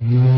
快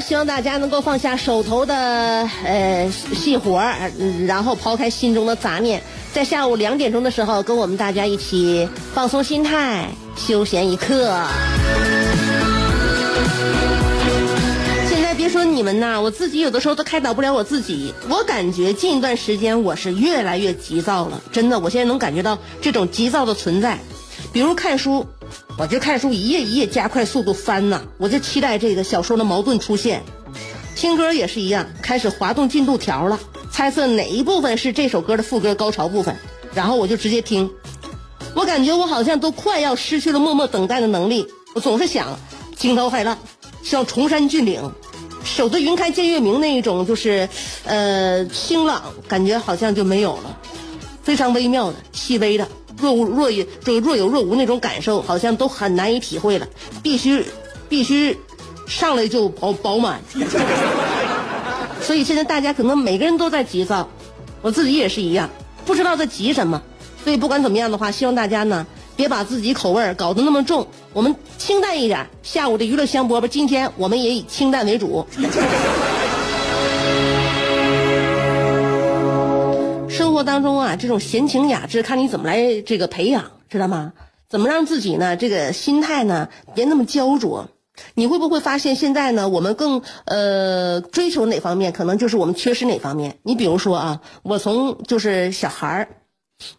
希望大家能够放下手头的呃细活儿，然后抛开心中的杂念，在下午两点钟的时候，跟我们大家一起放松心态，休闲一刻。现在别说你们呐，我自己有的时候都开导不了我自己。我感觉近一段时间我是越来越急躁了，真的，我现在能感觉到这种急躁的存在。比如看书，我就看书一页一页加快速度翻呐，我就期待这个小说的矛盾出现。听歌也是一样，开始滑动进度条了，猜测哪一部分是这首歌的副歌高潮部分，然后我就直接听。我感觉我好像都快要失去了默默等待的能力，我总是想惊涛骇浪，像崇山峻岭，守得云开见月明那一种，就是呃清朗，感觉好像就没有了，非常微妙的、细微的。若无若有，这若有若无那种感受，好像都很难以体会了。必须，必须上来就饱饱满。所以现在大家可能每个人都在急躁，我自己也是一样，不知道在急什么。所以不管怎么样的话，希望大家呢别把自己口味儿搞得那么重，我们清淡一点。下午的娱乐香饽饽，今天我们也以清淡为主。活当中啊，这种闲情雅致，看你怎么来这个培养，知道吗？怎么让自己呢，这个心态呢，别那么焦灼。你会不会发现现在呢，我们更呃追求哪方面，可能就是我们缺失哪方面？你比如说啊，我从就是小孩儿，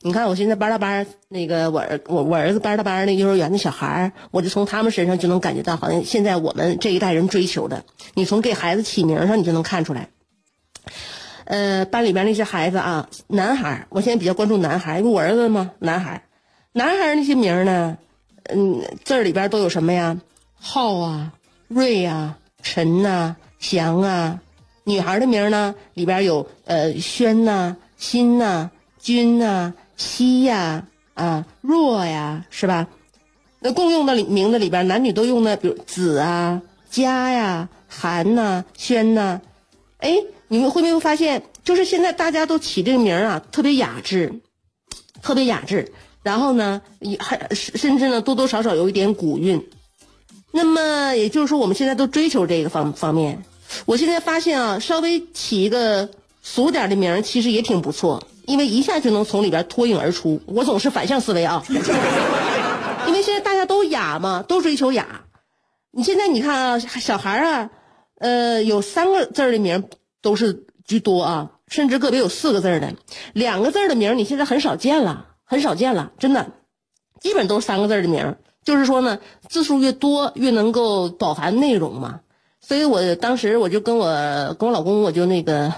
你看我现在班大班那个我儿我我儿子班大班那幼儿园的小孩儿，我就从他们身上就能感觉到，好像现在我们这一代人追求的，你从给孩子起名上你就能看出来。呃，班里边那些孩子啊，男孩儿，我现在比较关注男孩儿，因为我儿子嘛，男孩儿，男孩儿那些名呢，嗯，字儿里边都有什么呀？浩啊，瑞啊，陈呐、祥啊。女孩的名呢，里边有呃轩呐、欣呐、君呐、希呀、啊若呀，是吧？那共用的里名字里边，男女都用的，比如子啊、佳呀、涵呐、轩呐。哎，你们会没有发现，就是现在大家都起这个名儿啊，特别雅致，特别雅致。然后呢，也还甚至呢，多多少少有一点古韵。那么也就是说，我们现在都追求这个方方面。我现在发现啊，稍微起一个俗点的名儿，其实也挺不错，因为一下就能从里边脱颖而出。我总是反向思维啊，因为现在大家都雅嘛，都追求雅。你现在你看啊，小孩儿啊，呃，有三个字儿的名都是居多啊，甚至个别有四个字的，两个字的名你现在很少见了，很少见了，真的，基本都是三个字的名。就是说呢，字数越多，越能够饱含内容嘛。所以我当时我就跟我跟我老公，我就那个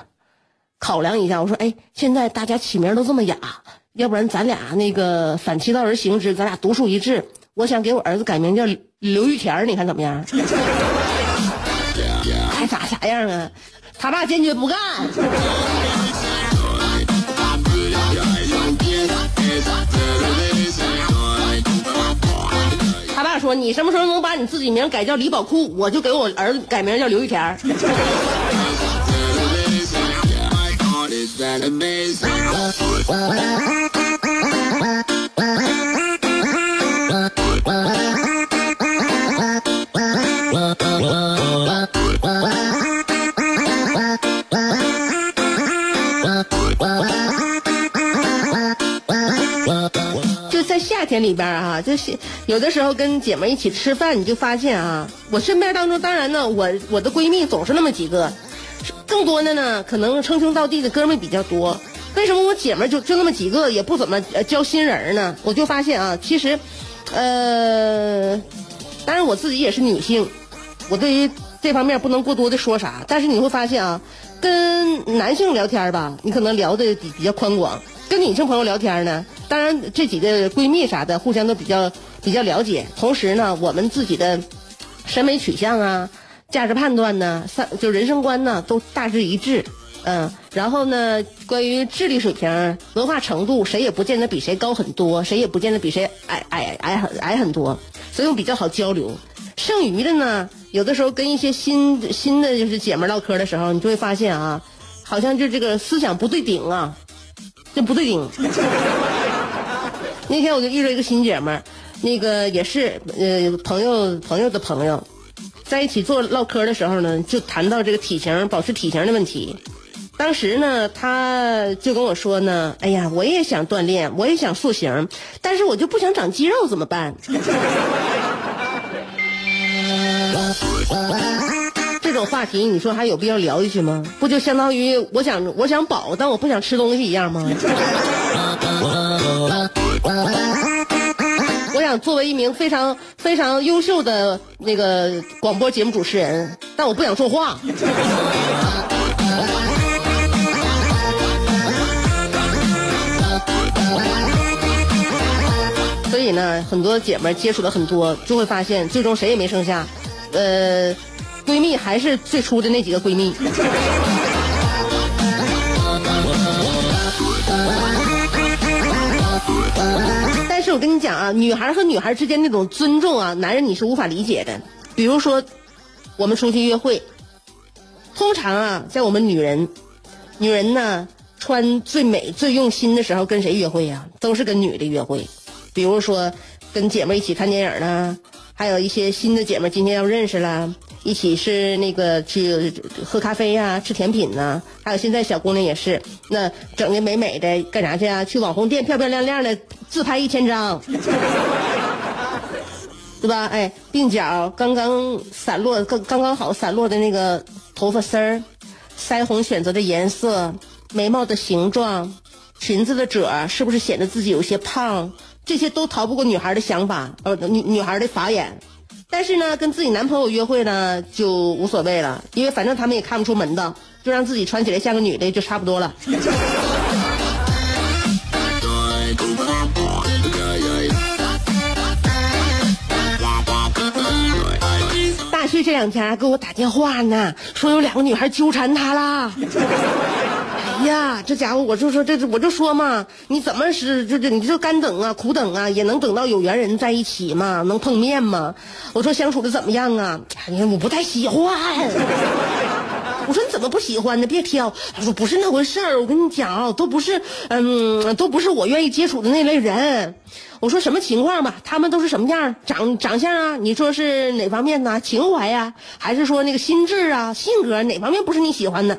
考量一下，我说，哎，现在大家起名都这么雅，要不然咱俩那个反其道而行之，咱俩独树一帜。我想给我儿子改名叫刘玉田你看怎么样？还咋啥样啊？他爸坚决不干。他爸说你什么时候能把你自己名改叫李宝库我就给我儿子改名叫刘玉田 天里边啊，就是有的时候跟姐妹一起吃饭，你就发现啊，我身边当中，当然呢，我我的闺蜜总是那么几个，更多的呢，可能称兄道弟的哥们比较多。为什么我姐们就就那么几个，也不怎么交新人呢？我就发现啊，其实，呃，当然我自己也是女性，我对于这方面不能过多的说啥。但是你会发现啊，跟男性聊天吧，你可能聊的比比较宽广；跟女性朋友聊天呢，当然这几个闺蜜啥的，互相都比较比较了解。同时呢，我们自己的审美取向啊、价值判断呢、三就人生观呢，都大致一致。嗯，然后呢，关于智力水平、文化程度，谁也不见得比谁高很多，谁也不见得比谁矮矮矮很矮很多，所以我比较好交流。剩余的呢，有的时候跟一些新新的就是姐们唠嗑的时候，你就会发现啊，好像就这个思想不对顶啊，这不对劲。那天我就遇到一个新姐们，那个也是呃朋友朋友的朋友，在一起做唠嗑的时候呢，就谈到这个体型保持体型的问题。当时呢，他就跟我说呢：“哎呀，我也想锻炼，我也想塑形，但是我就不想长肌肉，怎么办？” 这种话题，你说还有必要聊下去吗？不就相当于我想我想饱，但我不想吃东西一样吗？我想作为一名非常非常优秀的那个广播节目主持人，但我不想说话。所以呢，很多姐们接触了很多，就会发现最终谁也没剩下，呃，闺蜜还是最初的那几个闺蜜。但是我跟你讲啊，女孩和女孩之间那种尊重啊，男人你是无法理解的。比如说，我们出去约会，通常啊，在我们女人，女人呢穿最美、最用心的时候，跟谁约会呀？都是跟女的约会。比如说，跟姐妹一起看电影呢，还有一些新的姐妹今天要认识了，一起是那个去喝咖啡呀、吃甜品呐。还有现在小姑娘也是，那整的美美的干啥去啊？去网红店漂漂亮亮的自拍一千张，对吧？哎，鬓角刚刚散落，刚刚刚好散落的那个头发丝儿，腮红选择的颜色，眉毛的形状，裙子的褶是不是显得自己有些胖？这些都逃不过女孩的想法，呃，女女孩的法眼。但是呢，跟自己男朋友约会呢就无所谓了，因为反正他们也看不出门道，就让自己穿起来像个女的就差不多了。大旭这两天给我打电话呢，说有两个女孩纠缠他啦。哎呀，这家伙，我就说这，我就说嘛，你怎么是就这，你就干等啊，苦等啊，也能等到有缘人在一起嘛，能碰面嘛？我说相处的怎么样啊？哎呀，我不太喜欢。怎么不喜欢呢？别挑。他说不是那回事儿，我跟你讲啊，都不是，嗯，都不是我愿意接触的那类人。我说什么情况吧？他们都是什么样？长长相啊？你说是哪方面呢？情怀呀，还是说那个心智啊、性格哪方面不是你喜欢的？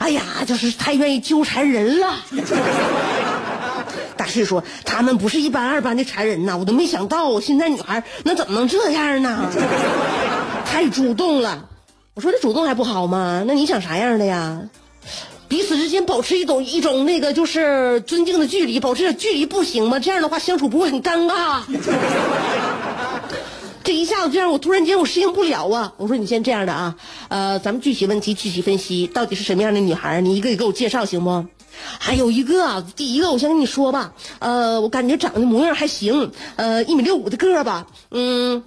哎呀，就是太愿意纠缠人了。大师说他们不是一般二般的缠人呐，我都没想到，现在女孩那怎么能这样呢？太主动了。我说这主动还不好吗？那你想啥样的呀？彼此之间保持一种一种那个就是尊敬的距离，保持点距离不行吗？这样的话相处不会很尴尬。这一下子这样，我突然间我适应不了啊！我说你先这样的啊，呃，咱们具体问题具体分析，到底是什么样的女孩？你一个一个给我介绍行不？还有一个，第一个我先跟你说吧，呃，我感觉长得模样还行，呃，一米六五的个吧，嗯。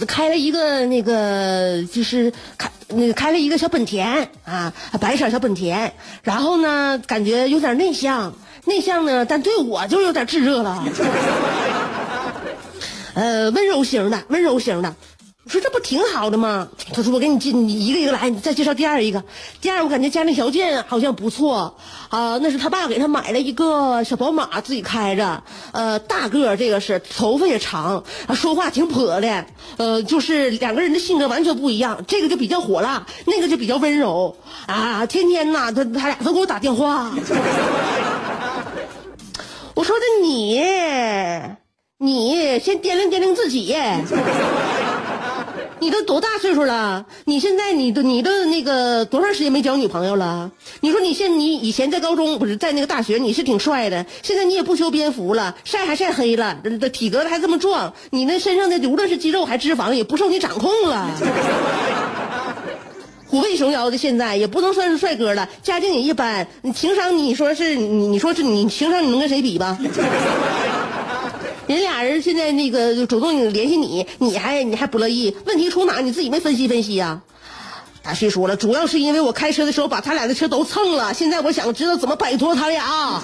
开了一个那个就是开那个开了一个小本田啊，白色小本田。然后呢，感觉有点内向，内向呢，但对我就有点炙热了。呃，温柔型的，温柔型的。我说这不挺好的吗？他说我给你介，你一个一个来，你再介绍第二一个。第二我感觉家庭条件好像不错啊，那是他爸给他买了一个小宝马，自己开着。呃，大个这个是头发也长，说话挺泼的。呃，就是两个人的性格完全不一样，这个就比较火辣，那个就比较温柔啊。天天呐，他他俩都给我打电话。我说的你，你先掂量掂量自己。你都多大岁数了？你现在你都你都那个多长时间没交女朋友了？你说你现你以前在高中不是在那个大学你是挺帅的，现在你也不修边幅了，晒还晒黑了，这体格还这么壮，你那身上的无论是肌肉还脂肪也不受你掌控了。虎背熊腰的，现在也不能算是帅哥了，家境也一般，你情商你说是你你说是你情商你能跟谁比吧？人俩人现在那个主动联系你，你还你还不乐意？问题出哪？你自己没分析分析呀、大旭说了，主要是因为我开车的时候把他俩的车都蹭了，现在我想知道怎么摆脱他俩。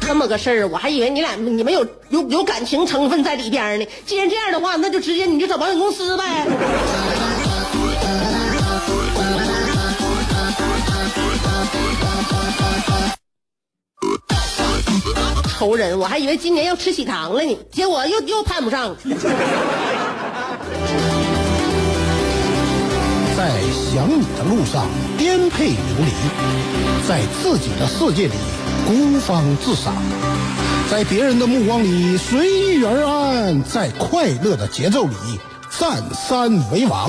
这么个事儿，我还以为你俩你们有有有感情成分在里边呢。既然这样的话，那就直接你就找保险公司呗。仇人，我还以为今年要吃喜糖了呢，结果又又盼不上。在想你的路上颠沛流离，在自己的世界里孤芳自赏，在别人的目光里随遇而安，在快乐的节奏里占山为王。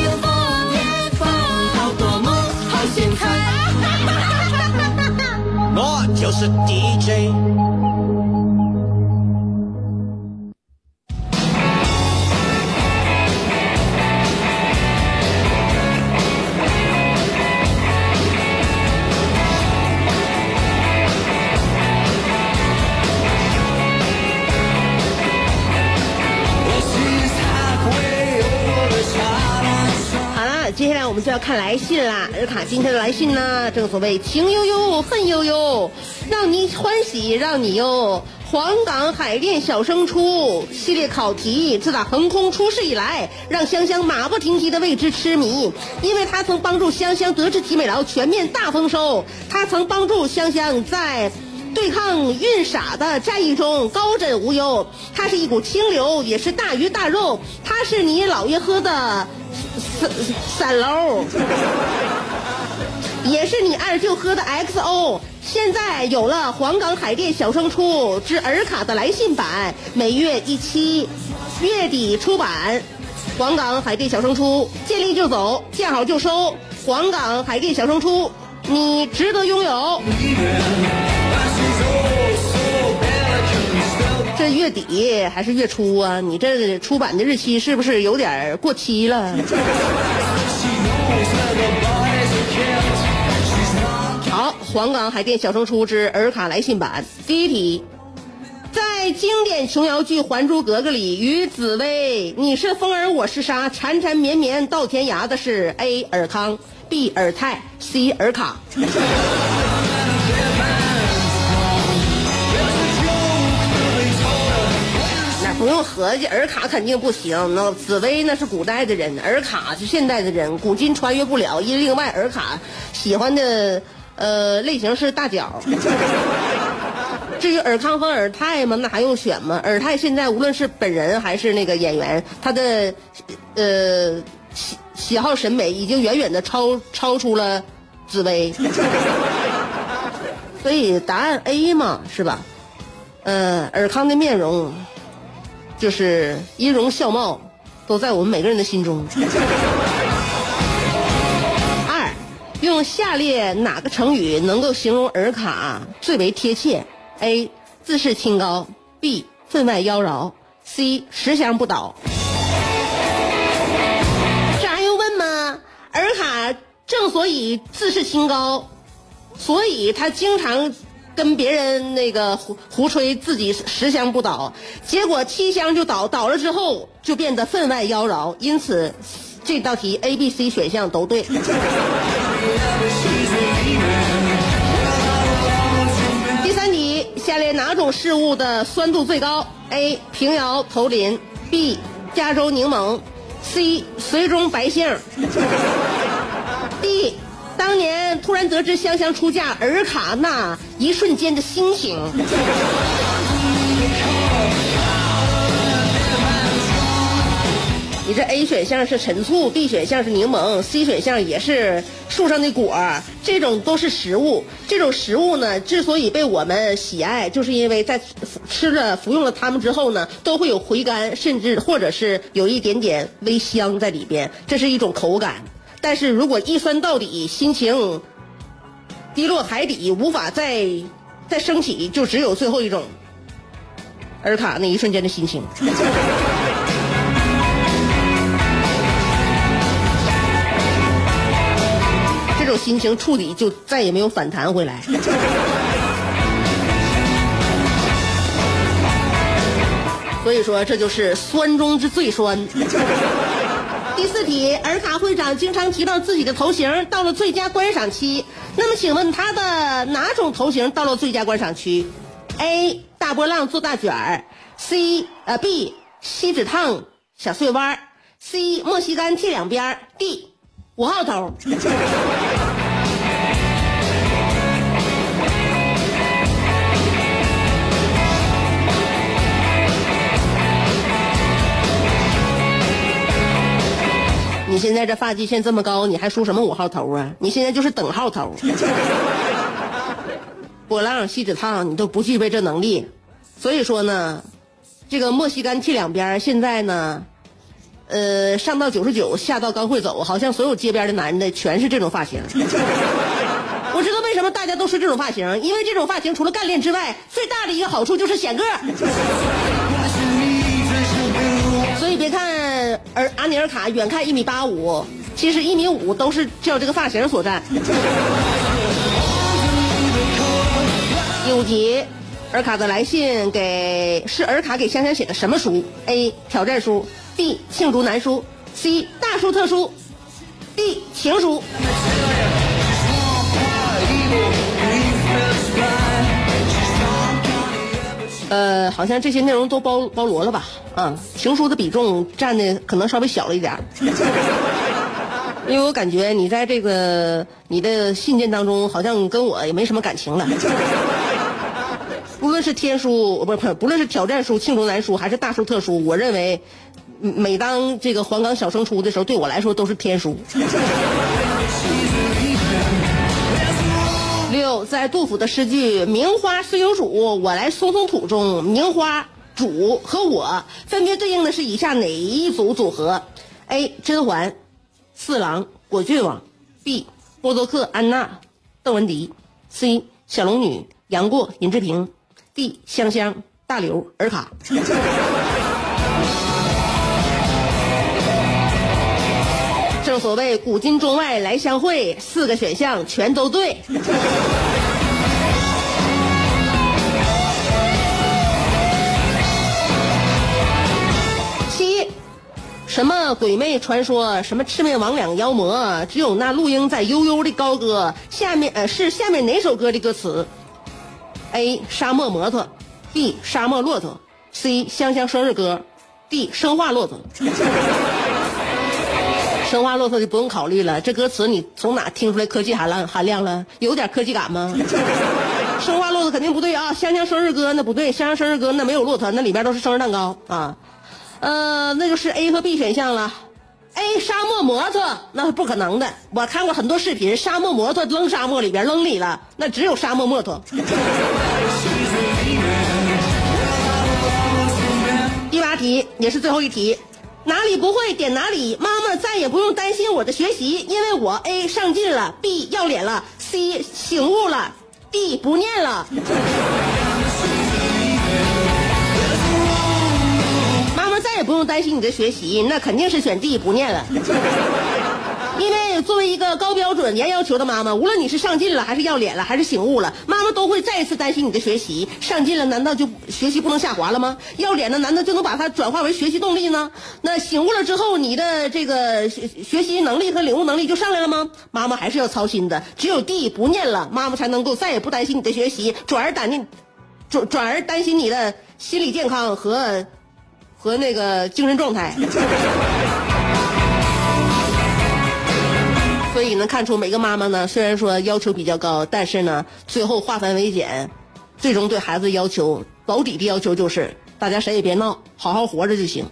我就是 DJ。就要看来信啦。尔卡今天的来信呢，正所谓情悠悠，恨悠悠，让你欢喜让你忧。黄冈海淀小升初系列考题，自打横空出世以来，让香香马不停蹄的为之痴迷，因为它曾帮助香香得知体美劳全面大丰收，它曾帮助香香在。对抗运傻的战役中高枕无忧，它是一股清流，也是大鱼大肉，它是你姥爷喝的散散楼，也是你二舅喝的 XO。现在有了黄冈海淀小升初之尔卡的来信版，每月一期，月底出版。黄冈海淀小升初，见利就走，见好就收。黄冈海淀小升初，你值得拥有。这月底还是月初啊？你这出版的日期是不是有点过期了？好，黄冈海淀小升初之尔卡来信版第一题，在经典琼瑶剧《还珠格格》里，与紫薇你是风儿我是沙，缠缠绵绵到天涯的是 A 尔康，B 尔泰，C 尔卡。不用合计，尔卡肯定不行。那紫薇那是古代的人，尔卡是现代的人，古今穿越不了。因另外，尔卡喜欢的呃类型是大脚。至于尔康和尔泰嘛，那还用选吗？尔泰现在无论是本人还是那个演员，他的呃喜喜好审美已经远远的超超出了紫薇。所以答案 A 嘛，是吧？呃，尔康的面容，就是音容笑貌，都在我们每个人的心中。二，用下列哪个成语能够形容尔卡最为贴切？A. 自视清高；B. 分外妖娆；C. 十香不倒。这还用问吗？尔卡正所以自视清高，所以他经常跟别人那个胡胡吹自己十香不倒，结果七香就倒，倒了之后就变得分外妖娆，因此这道题 A、B、C 选项都对。第三题，下列哪种事物的酸度最高：A. 平遥头林，B. 加州柠檬，C. 绥中白杏，D. 当年突然得知香香出嫁尔卡那一瞬间的心情。你这 A 选项是陈醋，B 选项是柠檬，C 选项也是树上的果，这种都是食物。这种食物呢，之所以被我们喜爱，就是因为在吃了、服用了它们之后呢，都会有回甘，甚至或者是有一点点微香在里边，这是一种口感。但是如果一酸到底，心情低落海底，无法再再升起，就只有最后一种尔卡那一瞬间的心情。这种心情触底就再也没有反弹回来。所以说，这就是酸中之最酸。第四题，尔卡会长经常提到自己的头型到了最佳观赏期，那么请问他的哪种头型到了最佳观赏区？A. 大波浪做大卷儿，C. 呃 B. 锡纸烫小碎弯儿，C. 莫西干剃两边儿，D. 五号头。现在这发际线这么高，你还梳什么五号头啊？你现在就是等号头。波浪、锡纸烫，你都不具备这能力。所以说呢，这个墨西干剃两边，现在呢，呃，上到九十九，下到刚会走，好像所有街边的男的全是这种发型。我知道为什么大家都是这种发型，因为这种发型除了干练之外，最大的一个好处就是显个而阿尼尔卡远看一米八五，其实一米五都是叫这个发型所占。第五题，尔卡的来信给是尔卡给香香写的什么书？A. 挑战书，B. 罄竹难书，C. 大书特书，D. 情书。呃，好像这些内容都包包罗了吧？啊，情书的比重占的可能稍微小了一点儿，因为我感觉你在这个你的信件当中，好像跟我也没什么感情了。无论是天书，不不，不论是挑战书、罄竹难书，还是大书特书，我认为，每当这个黄冈小升初的时候，对我来说都是天书。六，在杜甫的诗句“名花虽有主，我来松松土”中，名花、主和我分别对应的是以下哪一组组合？A. 甄嬛、四郎、果郡王；B. 波多克、安娜、邓文迪；C. 小龙女、杨过、尹志平；D. 香香、大刘、尔卡。正所谓古今中外来相会，四个选项全都对。什么鬼魅传说，什么魑魅魍魉妖魔，只有那陆英在悠悠的高歌。下面呃是下面哪首歌的歌词？A. 沙漠摩托，B. 沙漠骆驼，C. 香香生日歌，D. 生化骆驼。生化骆驼就不用考虑了，这歌词你从哪听出来科技含量含量了？有点科技感吗？生化骆驼肯定不对啊！香香生日歌那不对，香香生日歌那没有骆驼，那里边都是生日蛋糕啊。呃，那就是 A 和 B 选项了。A 沙漠摩托那是不可能的，我看过很多视频，沙漠摩托扔沙漠里边扔里了，那只有沙漠骆驼。第八题也是最后一题，哪里不会点哪里，妈妈再也不用担心我的学习，因为我 A 上进了，B 要脸了，C 醒悟了，D 不念了。也不用担心你的学习，那肯定是选 D 不念了。因为作为一个高标准、严要求的妈妈，无论你是上进了，还是要脸了，还是醒悟了，妈妈都会再一次担心你的学习。上进了，难道就学习不能下滑了吗？要脸的，难道就能把它转化为学习动力呢？那醒悟了之后，你的这个学学习能力和领悟能力就上来了吗？妈妈还是要操心的。只有 D 不念了，妈妈才能够再也不担心你的学习，转而担心，转转而担心你的心理健康和和那个精神状态。所以能看出每个妈妈呢，虽然说要求比较高，但是呢，最后化繁为简，最终对孩子要求保底的要求就是，大家谁也别闹，好好活着就行。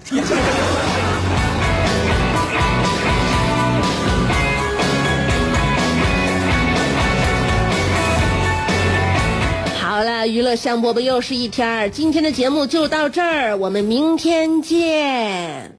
娱乐香饽饽又是一天儿，今天的节目就到这儿，我们明天见。